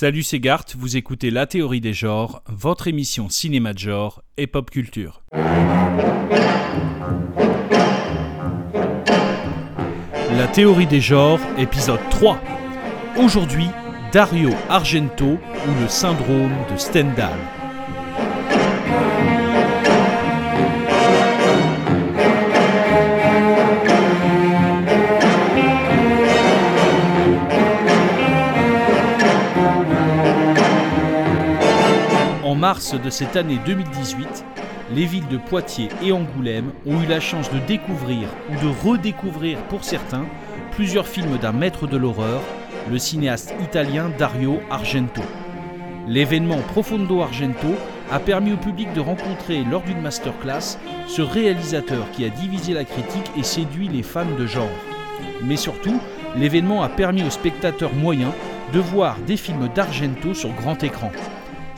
Salut, c'est vous écoutez La théorie des genres, votre émission cinéma de genre et pop culture. La théorie des genres, épisode 3. Aujourd'hui, Dario Argento ou le syndrome de Stendhal. Mars de cette année 2018, les villes de Poitiers et Angoulême ont eu la chance de découvrir ou de redécouvrir pour certains plusieurs films d'un maître de l'horreur, le cinéaste italien Dario Argento. L'événement Profondo Argento a permis au public de rencontrer lors d'une masterclass ce réalisateur qui a divisé la critique et séduit les fans de genre. Mais surtout, l'événement a permis aux spectateurs moyens de voir des films d'Argento sur grand écran.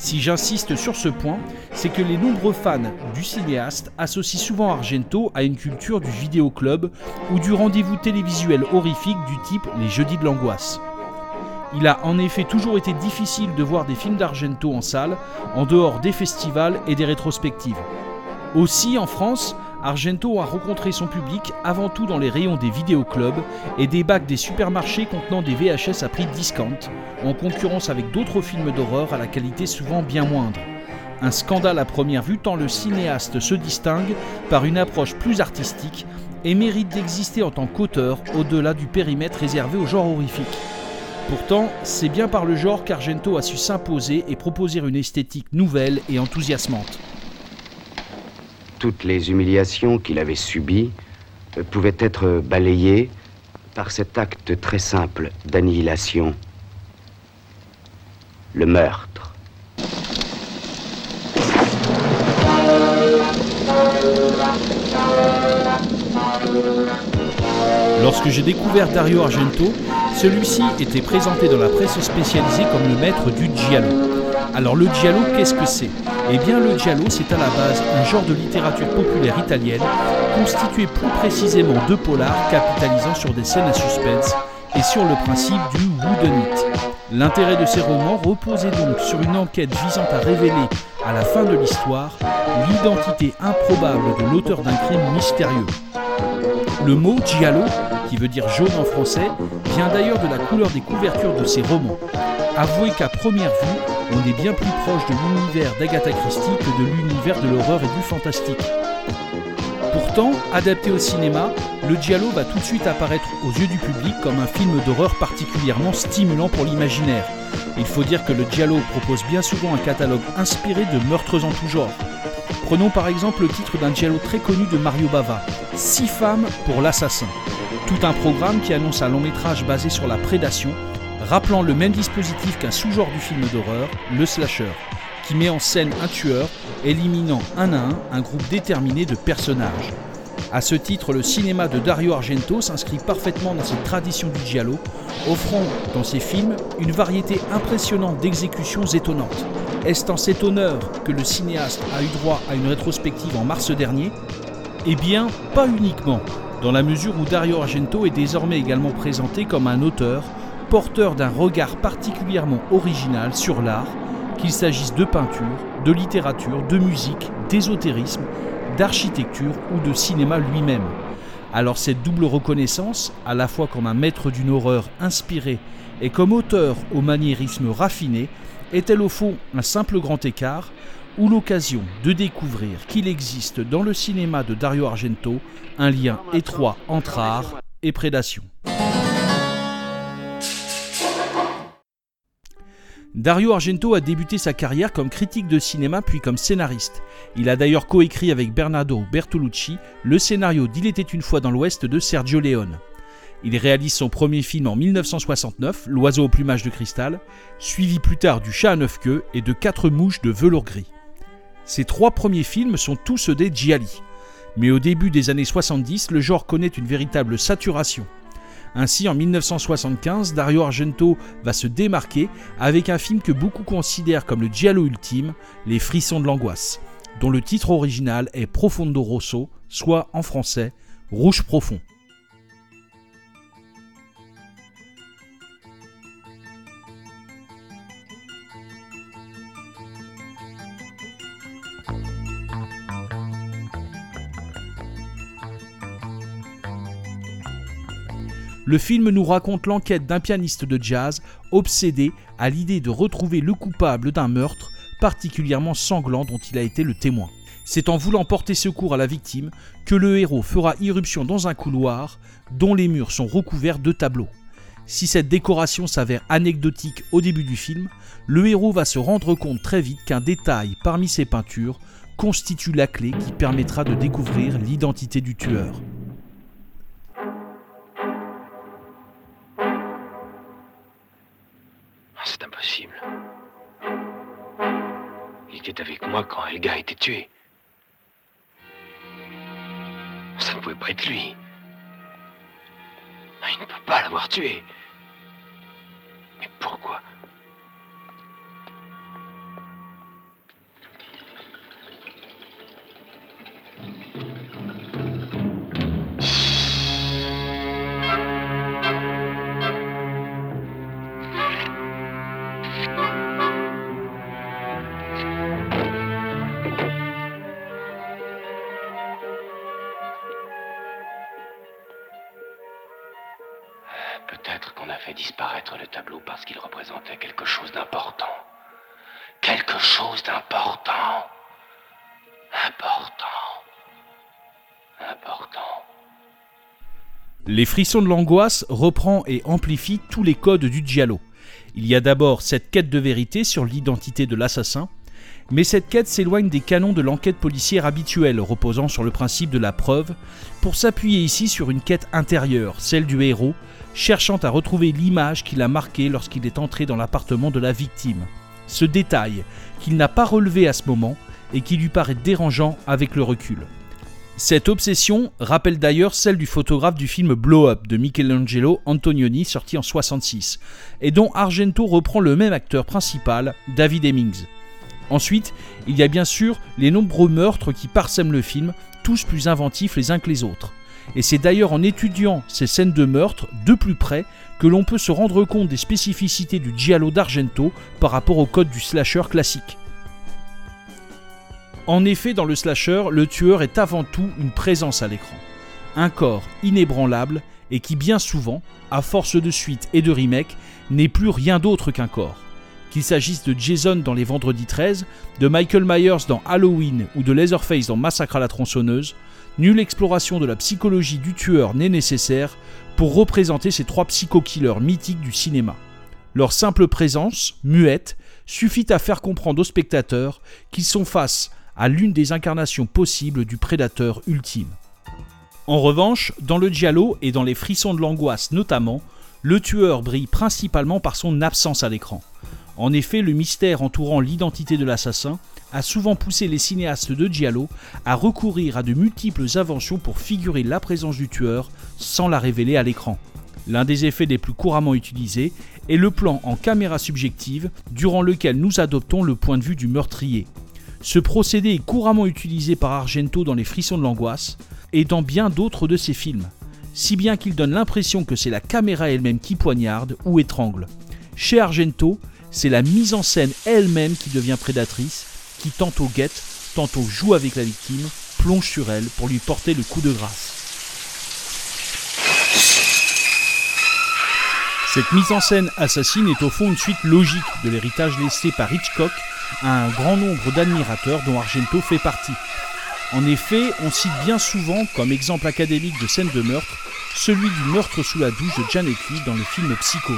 Si j'insiste sur ce point, c'est que les nombreux fans du cinéaste associent souvent Argento à une culture du vidéoclub ou du rendez-vous télévisuel horrifique du type Les Jeudis de l'angoisse. Il a en effet toujours été difficile de voir des films d'Argento en salle, en dehors des festivals et des rétrospectives. Aussi, en France, Argento a rencontré son public avant tout dans les rayons des vidéoclubs et des bacs des supermarchés contenant des VHS à prix discount, en concurrence avec d'autres films d'horreur à la qualité souvent bien moindre. Un scandale à première vue tant le cinéaste se distingue par une approche plus artistique et mérite d'exister en tant qu'auteur au-delà du périmètre réservé au genre horrifique. Pourtant, c'est bien par le genre qu'Argento a su s'imposer et proposer une esthétique nouvelle et enthousiasmante. Toutes les humiliations qu'il avait subies euh, pouvaient être balayées par cet acte très simple d'annihilation, le meurtre. Lorsque j'ai découvert Dario Argento, celui-ci était présenté dans la presse spécialisée comme le maître du giallo. Alors le giallo, qu'est-ce que c'est? Eh bien le giallo, c'est à la base un genre de littérature populaire italienne, constitué plus précisément de polars capitalisant sur des scènes à suspense et sur le principe du whodunit. L'intérêt de ces romans reposait donc sur une enquête visant à révéler, à la fin de l'histoire, l'identité improbable de l'auteur d'un crime mystérieux. Le mot giallo, qui veut dire jaune en français, vient d'ailleurs de la couleur des couvertures de ces romans. Avouez qu'à première vue, on est bien plus proche de l'univers d'Agatha Christie que de l'univers de l'horreur et du fantastique. Pourtant, adapté au cinéma, le Giallo va tout de suite apparaître aux yeux du public comme un film d'horreur particulièrement stimulant pour l'imaginaire. Il faut dire que le Giallo propose bien souvent un catalogue inspiré de meurtres en tout genre. Prenons par exemple le titre d'un Giallo très connu de Mario Bava, Six femmes pour l'assassin. Tout un programme qui annonce un long métrage basé sur la prédation, rappelant le même dispositif qu'un sous-genre du film d'horreur, le slasher, qui met en scène un tueur, éliminant un à un un groupe déterminé de personnages. À ce titre, le cinéma de Dario Argento s'inscrit parfaitement dans cette tradition du giallo, offrant dans ses films une variété impressionnante d'exécutions étonnantes. Est-ce en cet honneur que le cinéaste a eu droit à une rétrospective en mars dernier? Eh bien, pas uniquement, dans la mesure où Dario Argento est désormais également présenté comme un auteur porteur d'un regard particulièrement original sur l'art, qu'il s'agisse de peinture, de littérature, de musique, d'ésotérisme, d'architecture ou de cinéma lui-même. Alors cette double reconnaissance, à la fois comme un maître d'une horreur inspirée et comme auteur au maniérisme raffiné, est-elle au fond un simple grand écart ou l'occasion de découvrir qu'il existe dans le cinéma de Dario Argento un lien étroit entre art et prédation? Dario Argento a débuté sa carrière comme critique de cinéma puis comme scénariste. Il a d'ailleurs coécrit avec Bernardo Bertolucci le scénario d'Il était une fois dans l'Ouest de Sergio Leone. Il réalise son premier film en 1969, L'oiseau au plumage de cristal, suivi plus tard du chat à neuf queues et de quatre mouches de velours gris. Ces trois premiers films sont tous des gialli. Mais au début des années 70, le genre connaît une véritable saturation. Ainsi, en 1975, Dario Argento va se démarquer avec un film que beaucoup considèrent comme le giallo ultime, Les frissons de l'angoisse, dont le titre original est Profondo Rosso, soit en français Rouge profond. Le film nous raconte l'enquête d'un pianiste de jazz obsédé à l'idée de retrouver le coupable d'un meurtre particulièrement sanglant dont il a été le témoin. C'est en voulant porter secours à la victime que le héros fera irruption dans un couloir dont les murs sont recouverts de tableaux. Si cette décoration s'avère anecdotique au début du film, le héros va se rendre compte très vite qu'un détail parmi ces peintures constitue la clé qui permettra de découvrir l'identité du tueur. Avec moi quand Elga a été tuée. Ça ne pouvait pas être lui. Ah, il ne peut pas l'avoir tué. Mais pourquoi? Peut-être qu'on a fait disparaître le tableau parce qu'il représentait quelque chose d'important. Quelque chose d'important. Important. Important. Les frissons de l'angoisse reprend et amplifie tous les codes du giallo. Il y a d'abord cette quête de vérité sur l'identité de l'assassin, mais cette quête s'éloigne des canons de l'enquête policière habituelle, reposant sur le principe de la preuve, pour s'appuyer ici sur une quête intérieure, celle du héros, cherchant à retrouver l'image qu'il a marquée lorsqu'il est entré dans l'appartement de la victime. Ce détail qu'il n'a pas relevé à ce moment et qui lui paraît dérangeant avec le recul. Cette obsession rappelle d'ailleurs celle du photographe du film Blow Up de Michelangelo Antonioni sorti en 66 et dont Argento reprend le même acteur principal, David Hemmings. Ensuite, il y a bien sûr les nombreux meurtres qui parsèment le film, tous plus inventifs les uns que les autres. Et c'est d'ailleurs en étudiant ces scènes de meurtre de plus près que l'on peut se rendre compte des spécificités du giallo d'Argento par rapport au code du slasher classique. En effet, dans le slasher, le tueur est avant tout une présence à l'écran. Un corps inébranlable et qui bien souvent, à force de suites et de remakes, n'est plus rien d'autre qu'un corps. Qu'il s'agisse de Jason dans Les Vendredis 13, de Michael Myers dans Halloween ou de Leatherface dans Massacre à la tronçonneuse, nulle exploration de la psychologie du tueur n'est nécessaire pour représenter ces trois psycho-killers mythiques du cinéma. Leur simple présence, muette, suffit à faire comprendre aux spectateurs qu'ils sont face à l'une des incarnations possibles du prédateur ultime. En revanche, dans le giallo et dans les frissons de l'angoisse notamment, le tueur brille principalement par son absence à l'écran. En effet, le mystère entourant l'identité de l'assassin a souvent poussé les cinéastes de Giallo à recourir à de multiples inventions pour figurer la présence du tueur sans la révéler à l'écran. L'un des effets les plus couramment utilisés est le plan en caméra subjective durant lequel nous adoptons le point de vue du meurtrier. Ce procédé est couramment utilisé par Argento dans Les Frissons de l'angoisse et dans bien d'autres de ses films, si bien qu'il donne l'impression que c'est la caméra elle-même qui poignarde ou étrangle. Chez Argento, c'est la mise en scène elle-même qui devient prédatrice, qui tantôt guette, tantôt joue avec la victime, plonge sur elle pour lui porter le coup de grâce. Cette mise en scène assassine est au fond une suite logique de l'héritage laissé par Hitchcock à un grand nombre d'admirateurs dont Argento fait partie. En effet, on cite bien souvent comme exemple académique de scène de meurtre celui du meurtre sous la douche de Janet Lee dans le film Psychose.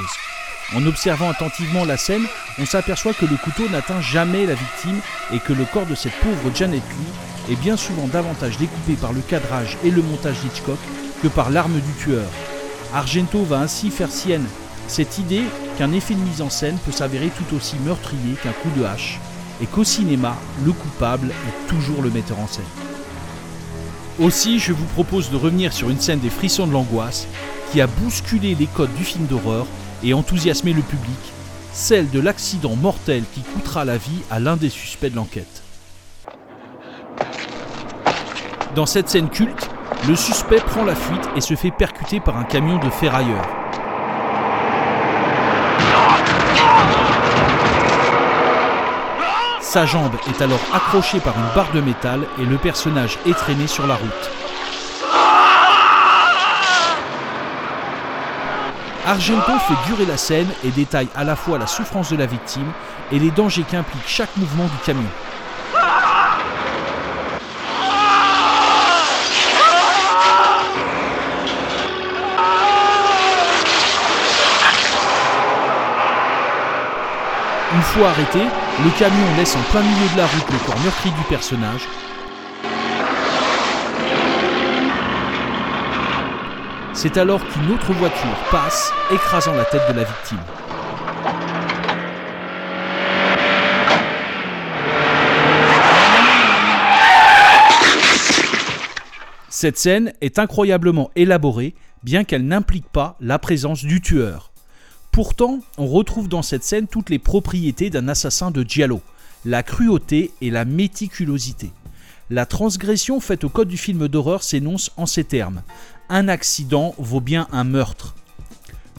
En observant attentivement la scène, on s'aperçoit que le couteau n'atteint jamais la victime et que le corps de cette pauvre Janet Lee est bien souvent davantage découpé par le cadrage et le montage d'Hitchcock que par l'arme du tueur. Argento va ainsi faire sienne cette idée qu'un effet de mise en scène peut s'avérer tout aussi meurtrier qu'un coup de hache, et qu'au cinéma, le coupable est toujours le metteur en scène. Aussi, je vous propose de revenir sur une scène des frissons de l'angoisse qui a bousculé les codes du film d'horreur et enthousiasmé le public, celle de l'accident mortel qui coûtera la vie à l'un des suspects de l'enquête. Dans cette scène culte, le suspect prend la fuite et se fait percuter par un camion de ferrailleurs. Sa jambe est alors accrochée par une barre de métal et le personnage est traîné sur la route. Argento fait durer la scène et détaille à la fois la souffrance de la victime et les dangers qu'implique chaque mouvement du camion. Une fois arrêté, le camion laisse en plein milieu de la route le corps meurtri du personnage. C'est alors qu'une autre voiture passe, écrasant la tête de la victime. Cette scène est incroyablement élaborée, bien qu'elle n'implique pas la présence du tueur. Pourtant, on retrouve dans cette scène toutes les propriétés d'un assassin de Giallo, la cruauté et la méticulosité. La transgression faite au code du film d'horreur s'énonce en ces termes. Un accident vaut bien un meurtre.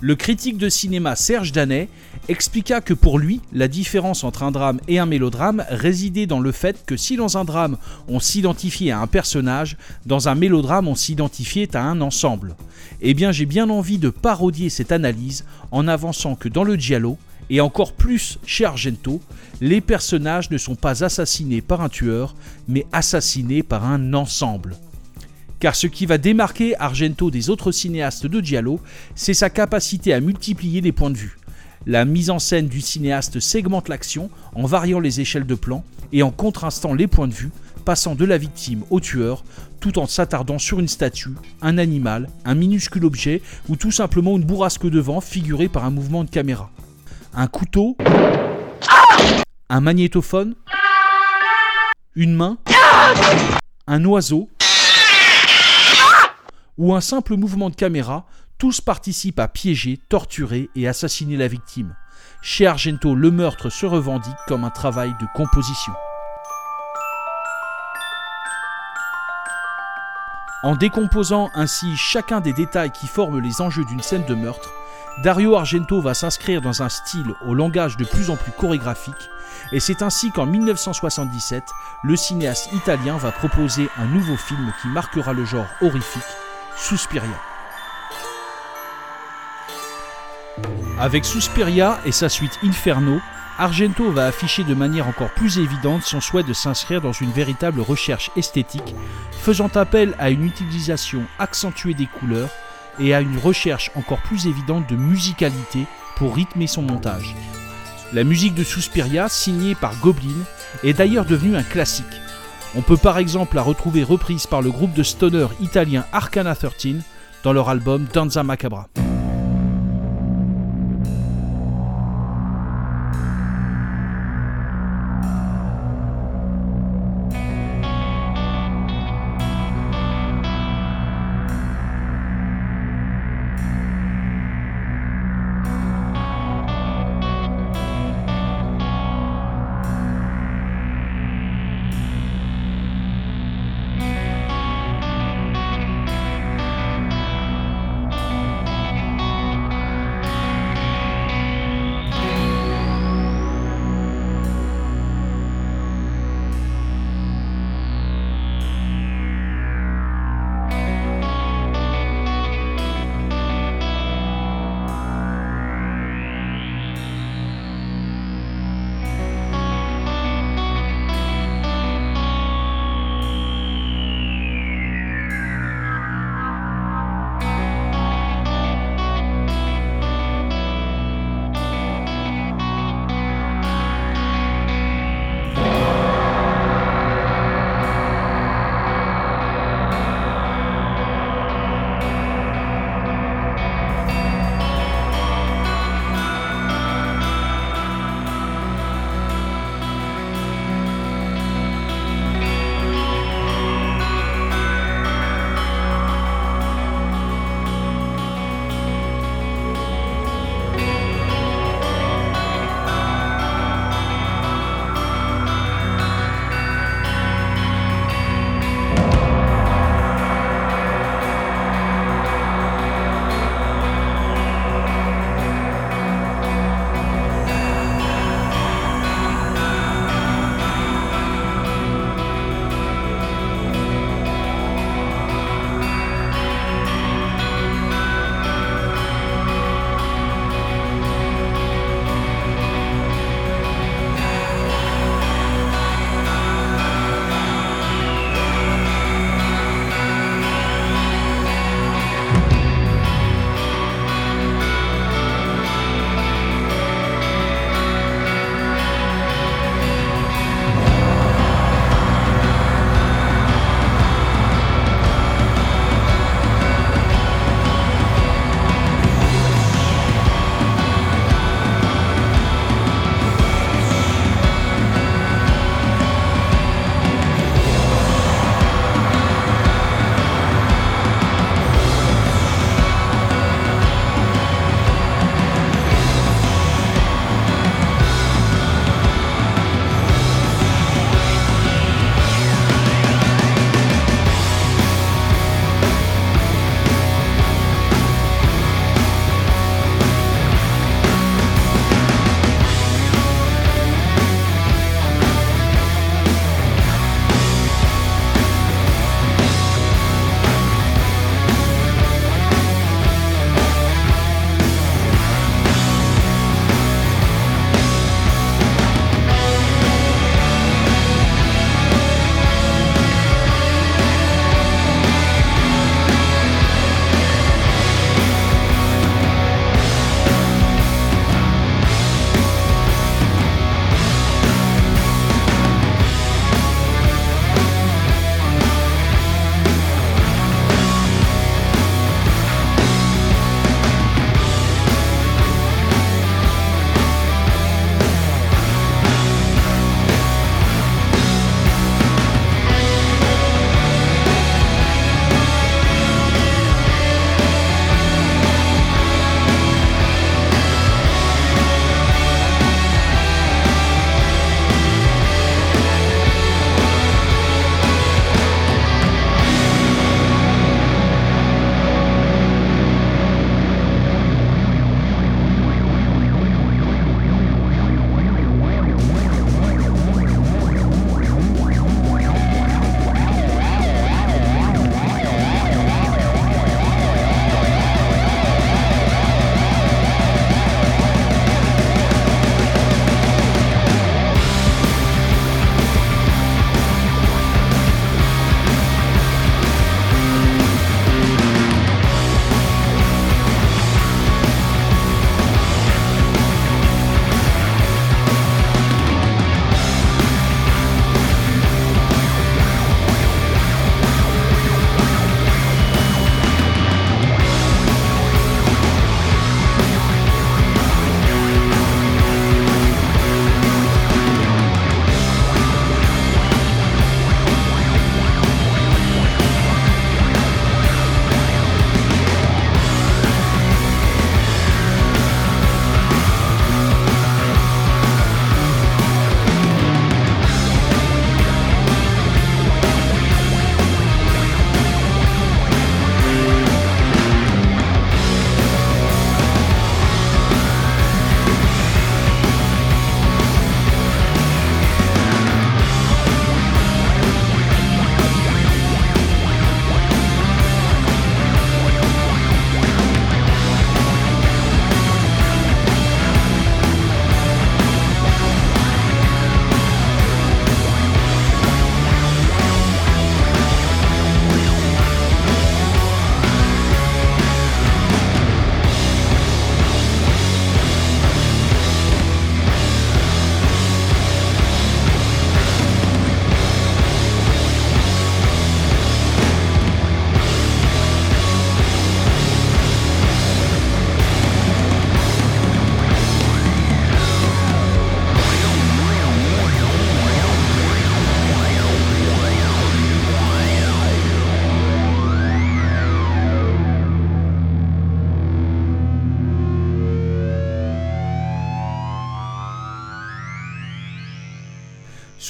Le critique de cinéma Serge Danet expliqua que pour lui, la différence entre un drame et un mélodrame résidait dans le fait que si dans un drame on s'identifiait à un personnage, dans un mélodrame on s'identifiait à un ensemble. Eh bien j'ai bien envie de parodier cette analyse en avançant que dans le Giallo, et encore plus chez Argento, les personnages ne sont pas assassinés par un tueur, mais assassinés par un ensemble car ce qui va démarquer Argento des autres cinéastes de Giallo, c'est sa capacité à multiplier les points de vue. La mise en scène du cinéaste segmente l'action en variant les échelles de plan et en contrastant les points de vue, passant de la victime au tueur, tout en s'attardant sur une statue, un animal, un minuscule objet ou tout simplement une bourrasque de vent figurée par un mouvement de caméra. Un couteau, un magnétophone, une main, un oiseau, ou un simple mouvement de caméra, tous participent à piéger, torturer et assassiner la victime. Chez Argento, le meurtre se revendique comme un travail de composition. En décomposant ainsi chacun des détails qui forment les enjeux d'une scène de meurtre, Dario Argento va s'inscrire dans un style au langage de plus en plus chorégraphique, et c'est ainsi qu'en 1977, le cinéaste italien va proposer un nouveau film qui marquera le genre horrifique, Suspiria. Avec Suspiria et sa suite Inferno, Argento va afficher de manière encore plus évidente son souhait de s'inscrire dans une véritable recherche esthétique, faisant appel à une utilisation accentuée des couleurs et à une recherche encore plus évidente de musicalité pour rythmer son montage. La musique de Suspiria, signée par Goblin, est d'ailleurs devenue un classique. On peut par exemple la retrouver reprise par le groupe de stoner italien Arcana 13 dans leur album Danza Macabra.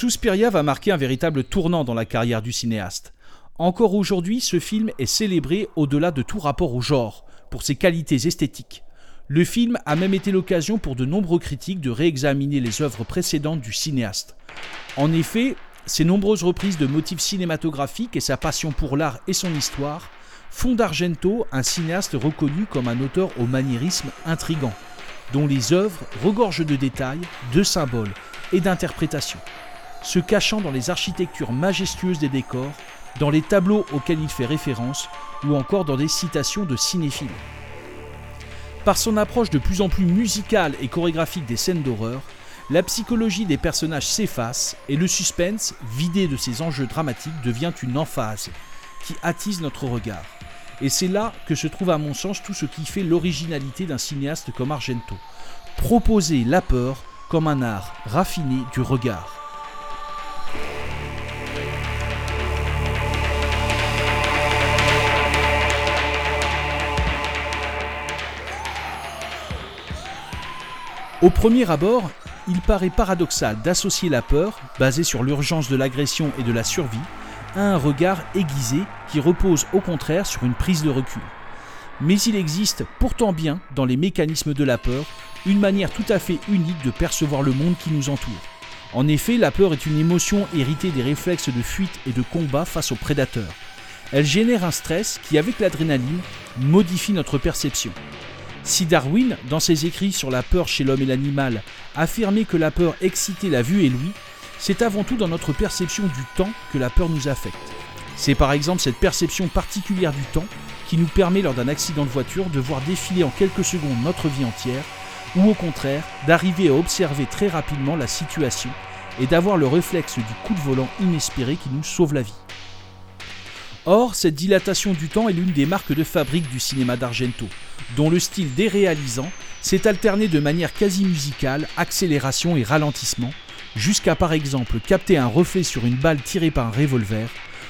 Suspiria va marquer un véritable tournant dans la carrière du cinéaste. Encore aujourd'hui, ce film est célébré au-delà de tout rapport au genre, pour ses qualités esthétiques. Le film a même été l'occasion pour de nombreux critiques de réexaminer les œuvres précédentes du cinéaste. En effet, ses nombreuses reprises de motifs cinématographiques et sa passion pour l'art et son histoire font d'Argento un cinéaste reconnu comme un auteur au maniérisme intrigant, dont les œuvres regorgent de détails, de symboles et d'interprétations se cachant dans les architectures majestueuses des décors, dans les tableaux auxquels il fait référence ou encore dans des citations de cinéphiles. Par son approche de plus en plus musicale et chorégraphique des scènes d'horreur, la psychologie des personnages s'efface et le suspense, vidé de ses enjeux dramatiques, devient une emphase qui attise notre regard. Et c'est là que se trouve à mon sens tout ce qui fait l'originalité d'un cinéaste comme Argento. Proposer la peur comme un art raffiné du regard. Au premier abord, il paraît paradoxal d'associer la peur, basée sur l'urgence de l'agression et de la survie, à un regard aiguisé qui repose au contraire sur une prise de recul. Mais il existe pourtant bien, dans les mécanismes de la peur, une manière tout à fait unique de percevoir le monde qui nous entoure. En effet, la peur est une émotion héritée des réflexes de fuite et de combat face aux prédateurs. Elle génère un stress qui, avec l'adrénaline, modifie notre perception. Si Darwin, dans ses écrits sur la peur chez l'homme et l'animal, affirmait que la peur excitait la vue et l'ouïe, c'est avant tout dans notre perception du temps que la peur nous affecte. C'est par exemple cette perception particulière du temps qui nous permet lors d'un accident de voiture de voir défiler en quelques secondes notre vie entière, ou au contraire d'arriver à observer très rapidement la situation et d'avoir le réflexe du coup de volant inespéré qui nous sauve la vie. Or, cette dilatation du temps est l'une des marques de fabrique du cinéma d'Argento, dont le style déréalisant s'est alterné de manière quasi musicale, accélération et ralentissement, jusqu'à par exemple capter un reflet sur une balle tirée par un revolver,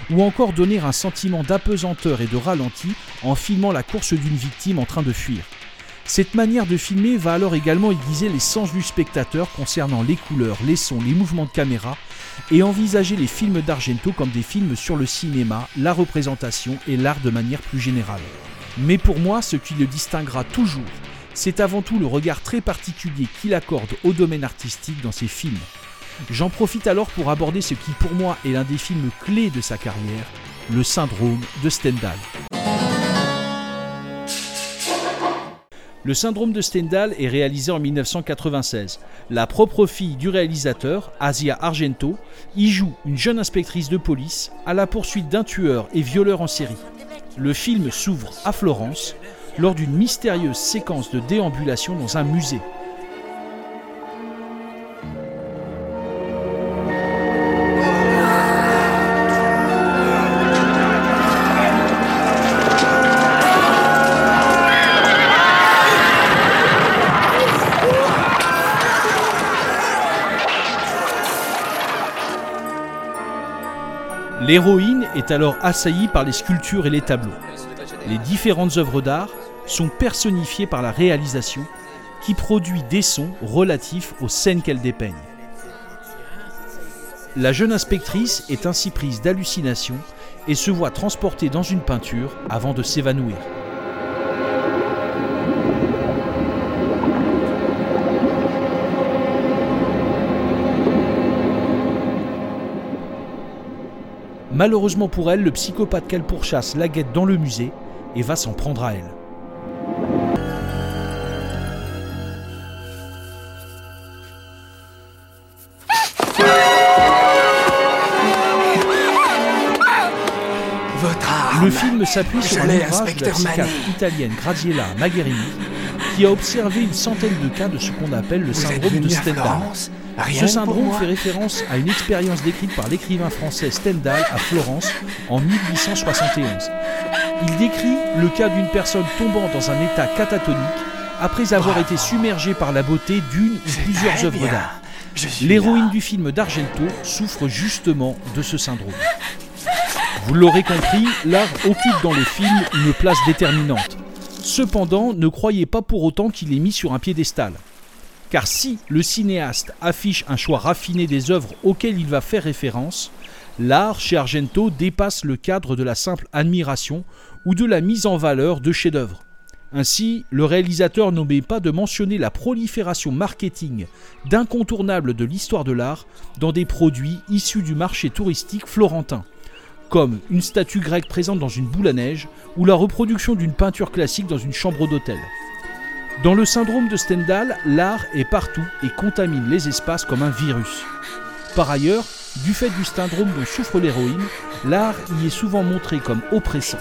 ou encore donner un sentiment d'apesanteur et de ralenti en filmant la course d'une victime en train de fuir. Cette manière de filmer va alors également aiguiser les sens du spectateur concernant les couleurs, les sons, les mouvements de caméra, et envisager les films d'Argento comme des films sur le cinéma, la représentation et l'art de manière plus générale. Mais pour moi, ce qui le distinguera toujours, c'est avant tout le regard très particulier qu'il accorde au domaine artistique dans ses films. J'en profite alors pour aborder ce qui pour moi est l'un des films clés de sa carrière, le syndrome de Stendhal. Le syndrome de Stendhal est réalisé en 1996. La propre fille du réalisateur, Asia Argento, y joue une jeune inspectrice de police à la poursuite d'un tueur et violeur en série. Le film s'ouvre à Florence lors d'une mystérieuse séquence de déambulation dans un musée. L'héroïne est alors assaillie par les sculptures et les tableaux. Les différentes œuvres d'art sont personnifiées par la réalisation qui produit des sons relatifs aux scènes qu'elle dépeigne. La jeune inspectrice est ainsi prise d'hallucination et se voit transportée dans une peinture avant de s'évanouir. Malheureusement pour elle, le psychopathe qu'elle pourchasse la guette dans le musée et va s'en prendre à elle. Le film s'appuie sur un ouvrage de la psychiatre italienne Graziella Magherini qui a observé une centaine de cas de ce qu'on appelle le syndrome de Stendhal. Ce syndrome fait référence à une expérience décrite par l'écrivain français Stendhal à Florence en 1871. Il décrit le cas d'une personne tombant dans un état catatonique après avoir été submergée par la beauté d'une ou plusieurs œuvres d'art. L'héroïne du film d'Argento souffre justement de ce syndrome. Vous l'aurez compris, l'art occupe dans le film une place déterminante. Cependant, ne croyez pas pour autant qu'il est mis sur un piédestal Car si le cinéaste affiche un choix raffiné des œuvres auxquelles il va faire référence, l'art chez Argento dépasse le cadre de la simple admiration ou de la mise en valeur de chefs-d'œuvre. Ainsi, le réalisateur n'omet pas de mentionner la prolifération marketing d'incontournables de l'histoire de l'art dans des produits issus du marché touristique florentin, comme une statue grecque présente dans une boule à neige ou la reproduction d'une peinture classique dans une chambre d'hôtel. Dans le syndrome de Stendhal, l'art est partout et contamine les espaces comme un virus. Par ailleurs, du fait du syndrome dont souffre l'héroïne, l'art y est souvent montré comme oppressant.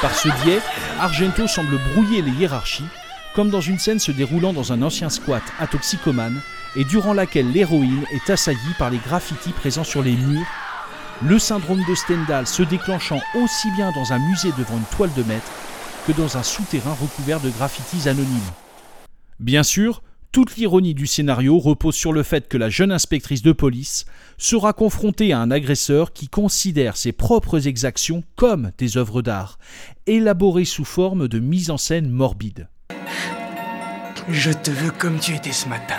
Par ce biais, Argento semble brouiller les hiérarchies, comme dans une scène se déroulant dans un ancien squat à Toxicomane, et durant laquelle l'héroïne est assaillie par les graffitis présents sur les murs, le syndrome de Stendhal se déclenchant aussi bien dans un musée devant une toile de maître que dans un souterrain recouvert de graffitis anonymes. Bien sûr, toute l'ironie du scénario repose sur le fait que la jeune inspectrice de police sera confrontée à un agresseur qui considère ses propres exactions comme des œuvres d'art, élaborées sous forme de mise en scène morbide. Je te veux comme tu étais ce matin.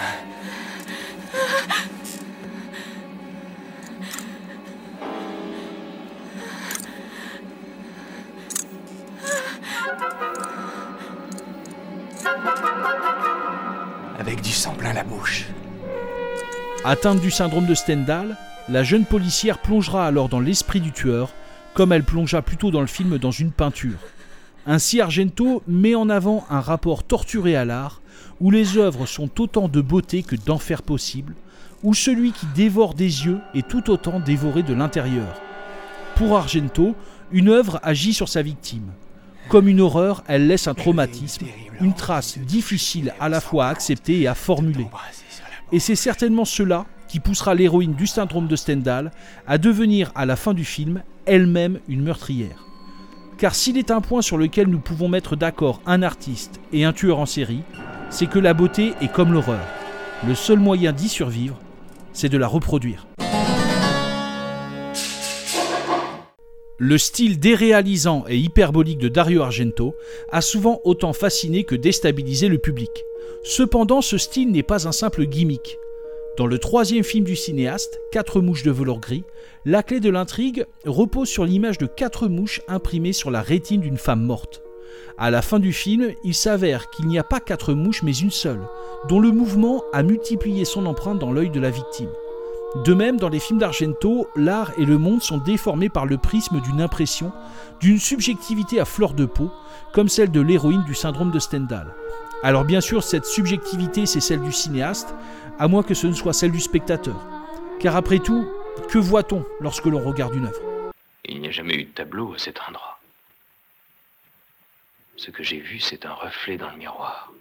Avec du sang plein la bouche. Atteinte du syndrome de Stendhal, la jeune policière plongera alors dans l'esprit du tueur, comme elle plongea plus tôt dans le film dans une peinture. Ainsi Argento met en avant un rapport torturé à l'art, où les œuvres sont autant de beauté que d'enfer possible, où celui qui dévore des yeux est tout autant dévoré de l'intérieur. Pour Argento, une œuvre agit sur sa victime. Comme une horreur, elle laisse un traumatisme, une trace difficile à la fois à accepter et à formuler. Et c'est certainement cela qui poussera l'héroïne du syndrome de Stendhal à devenir à la fin du film elle-même une meurtrière. Car s'il est un point sur lequel nous pouvons mettre d'accord un artiste et un tueur en série, c'est que la beauté est comme l'horreur. Le seul moyen d'y survivre, c'est de la reproduire. Le style déréalisant et hyperbolique de Dario Argento a souvent autant fasciné que déstabilisé le public. Cependant, ce style n'est pas un simple gimmick. Dans le troisième film du cinéaste, Quatre mouches de velours gris, la clé de l'intrigue repose sur l'image de quatre mouches imprimées sur la rétine d'une femme morte. À la fin du film, il s'avère qu'il n'y a pas quatre mouches mais une seule, dont le mouvement a multiplié son empreinte dans l'œil de la victime. De même, dans les films d'Argento, l'art et le monde sont déformés par le prisme d'une impression, d'une subjectivité à fleur de peau, comme celle de l'héroïne du syndrome de Stendhal. Alors bien sûr, cette subjectivité, c'est celle du cinéaste, à moins que ce ne soit celle du spectateur. Car après tout, que voit-on lorsque l'on regarde une œuvre? Il n'y a jamais eu de tableau à cet endroit. Ce que j'ai vu, c'est un reflet dans le miroir.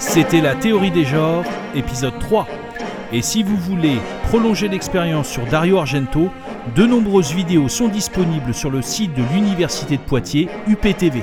C'était la théorie des genres, épisode 3. Et si vous voulez prolonger l'expérience sur Dario Argento, de nombreuses vidéos sont disponibles sur le site de l'Université de Poitiers, UPTV.